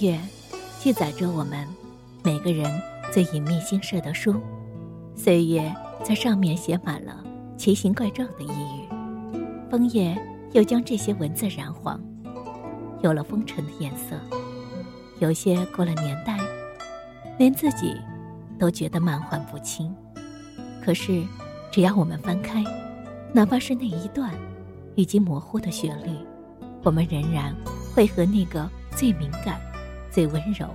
乐记载着我们每个人最隐秘心事的书，岁月在上面写满了奇形怪状的呓语，枫叶又将这些文字染黄，有了风尘的颜色。有些过了年代，连自己都觉得满怀不清。可是，只要我们翻开，哪怕是那一段已经模糊的旋律，我们仍然会和那个最敏感。最温柔、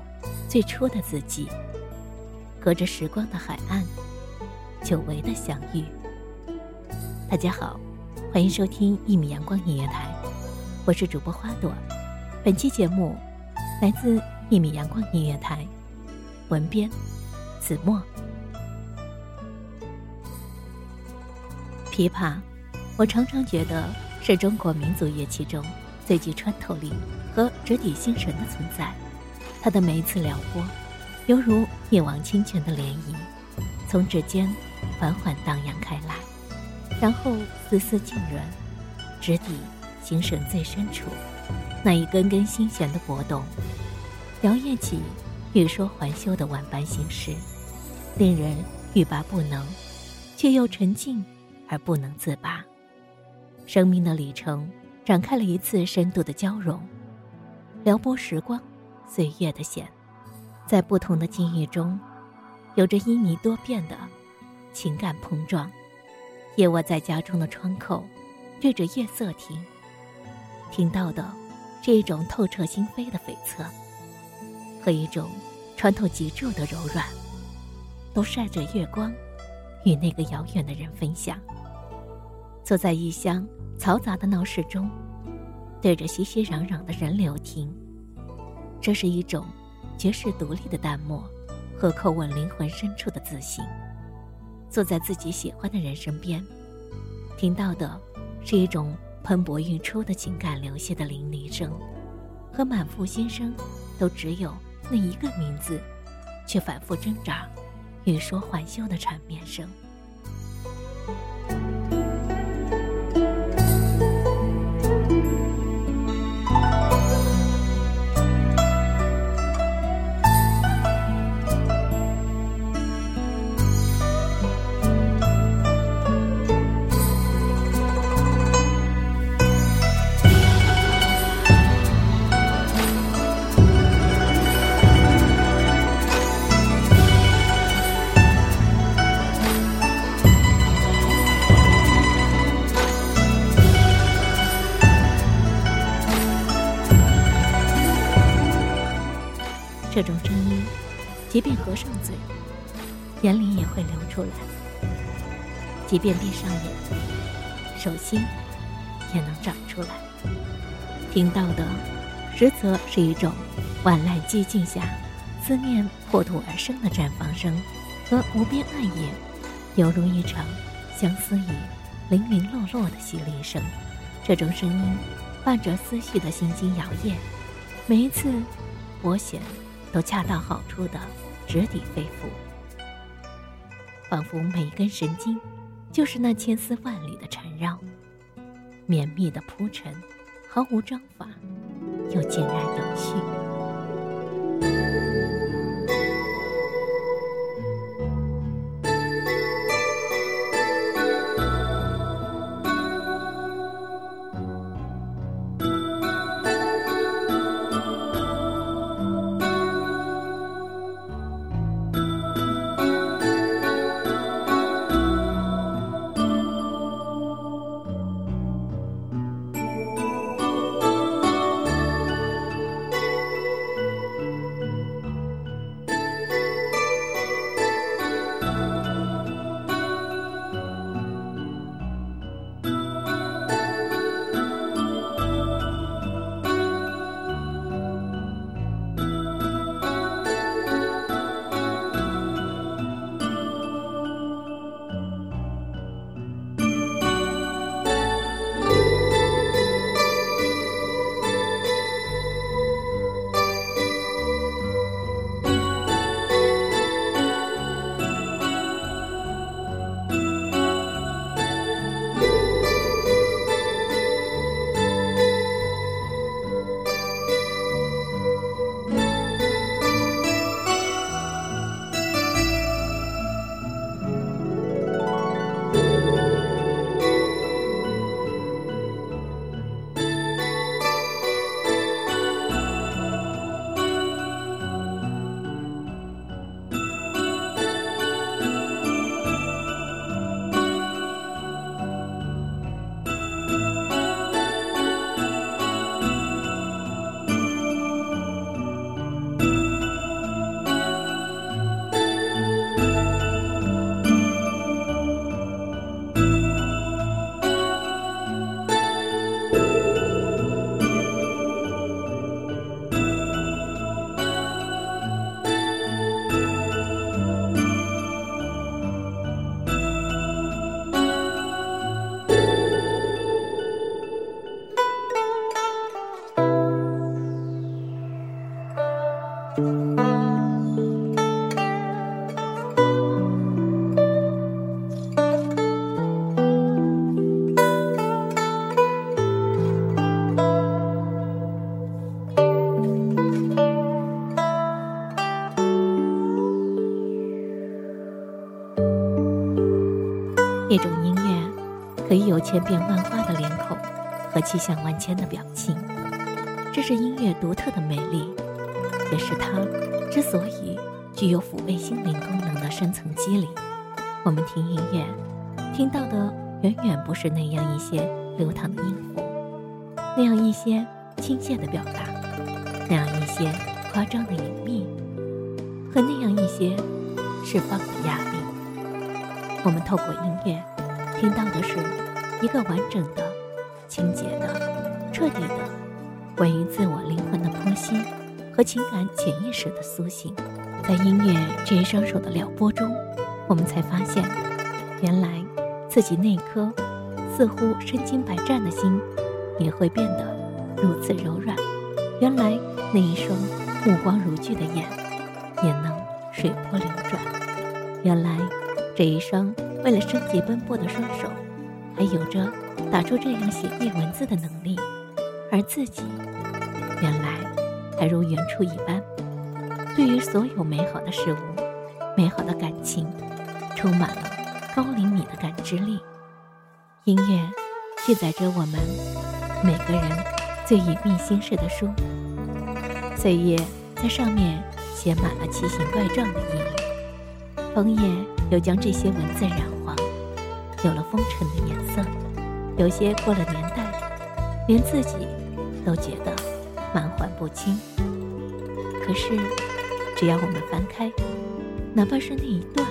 最初的自己，隔着时光的海岸，久违的相遇。大家好，欢迎收听一米阳光音乐台，我是主播花朵。本期节目来自一米阳光音乐台，文编子墨。琵琶，我常常觉得是中国民族乐器中最具穿透力和直抵心神的存在。它的每一次撩拨，犹如一往清泉的涟漪，从指尖缓缓荡漾开来，然后丝丝浸润，直抵心神最深处，那一根根心弦的波动，摇曳起欲说还休的万般心事，令人欲罢不能，却又沉静而不能自拔。生命的里程展开了一次深度的交融，撩拨时光。岁月的线，在不同的境遇中，有着旖旎多变的情感碰撞。夜卧在家中的窗口，对着夜色听，听到的是一种透彻心扉的悱恻，和一种穿透脊柱的柔软，都晒着月光，与那个遥远的人分享。坐在异乡嘈杂的闹市中，对着熙熙攘攘的人流听。这是一种绝世独立的淡漠和叩问灵魂深处的自信。坐在自己喜欢的人身边，听到的是一种喷薄欲出的情感流泻的淋漓声，和满腹心声都只有那一个名字，却反复挣扎、欲说还休的缠绵声。这种声音，即便合上嘴，眼里也会流出来。即便闭上眼，手心也能长出来。听到的，实则是一种万籁寂静下，思念破土而生的绽放声，和无边暗夜，犹如一场相思雨零零落落的淅沥声。这种声音，伴着思绪的心惊摇曳，每一次拨弦，都恰到好处的直抵肺腑，仿佛每一根神经，就是那千丝万缕的缠绕，绵密的铺陈，毫无章法，又井然有序。一种音乐，可以有千变万化的脸孔和气象万千的表情，这是音乐独特的美丽，也是它之所以具有抚慰心灵功能的深层机理。我们听音乐，听到的远远不是那样一些流淌的音符，那样一些亲切的表达，那样一些夸张的隐秘，和那样一些释放的压力。我们透过音乐，听到的是一个完整的、清洁的、彻底的关于自我灵魂的剖析和情感潜意识的苏醒。在音乐这一双手的撩拨中，我们才发现，原来自己那颗似乎身经百战的心，也会变得如此柔软；原来那一双目光如炬的眼，也能水波流转；原来。这一双为了生计奔波的双手，还有着打出这样写意文字的能力，而自己原来还如原初一般，对于所有美好的事物、美好的感情，充满了高灵敏的感知力。音乐记载着我们每个人最隐秘心事的书，岁月在上面写满了奇形怪状的意义，枫叶。又将这些文字染黄，有了风尘的颜色。有些过了年代，连自己都觉得满怀不清。可是，只要我们翻开，哪怕是那一段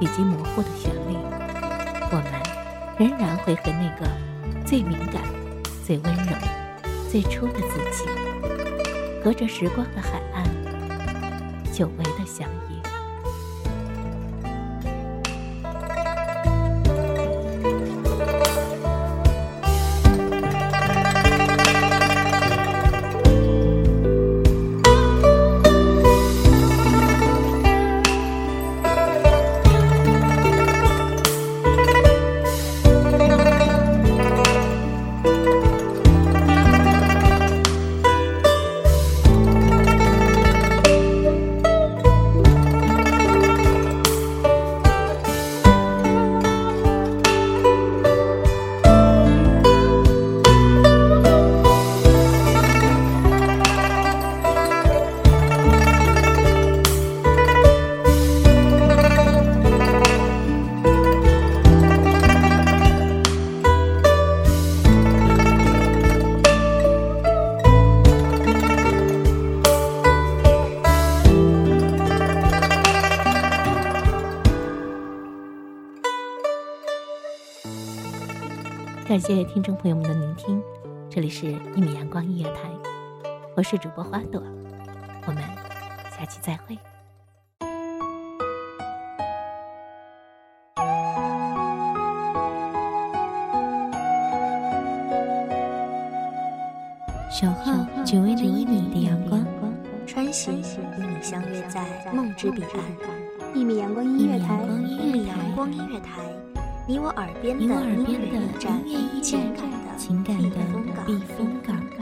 以及模糊的旋律，我们仍然会和那个最敏感、最温柔、最初的自己，隔着时光的海岸，久违的相遇。谢听众朋友们的聆听，这里是一米阳光音乐台，我是主播花朵，我们下期再会。守候只为那一米的阳光，穿行与你相约在梦之彼岸。一米阳光音乐台，一米阳光音乐台。你我耳边的音乐驿站，情感的避风港。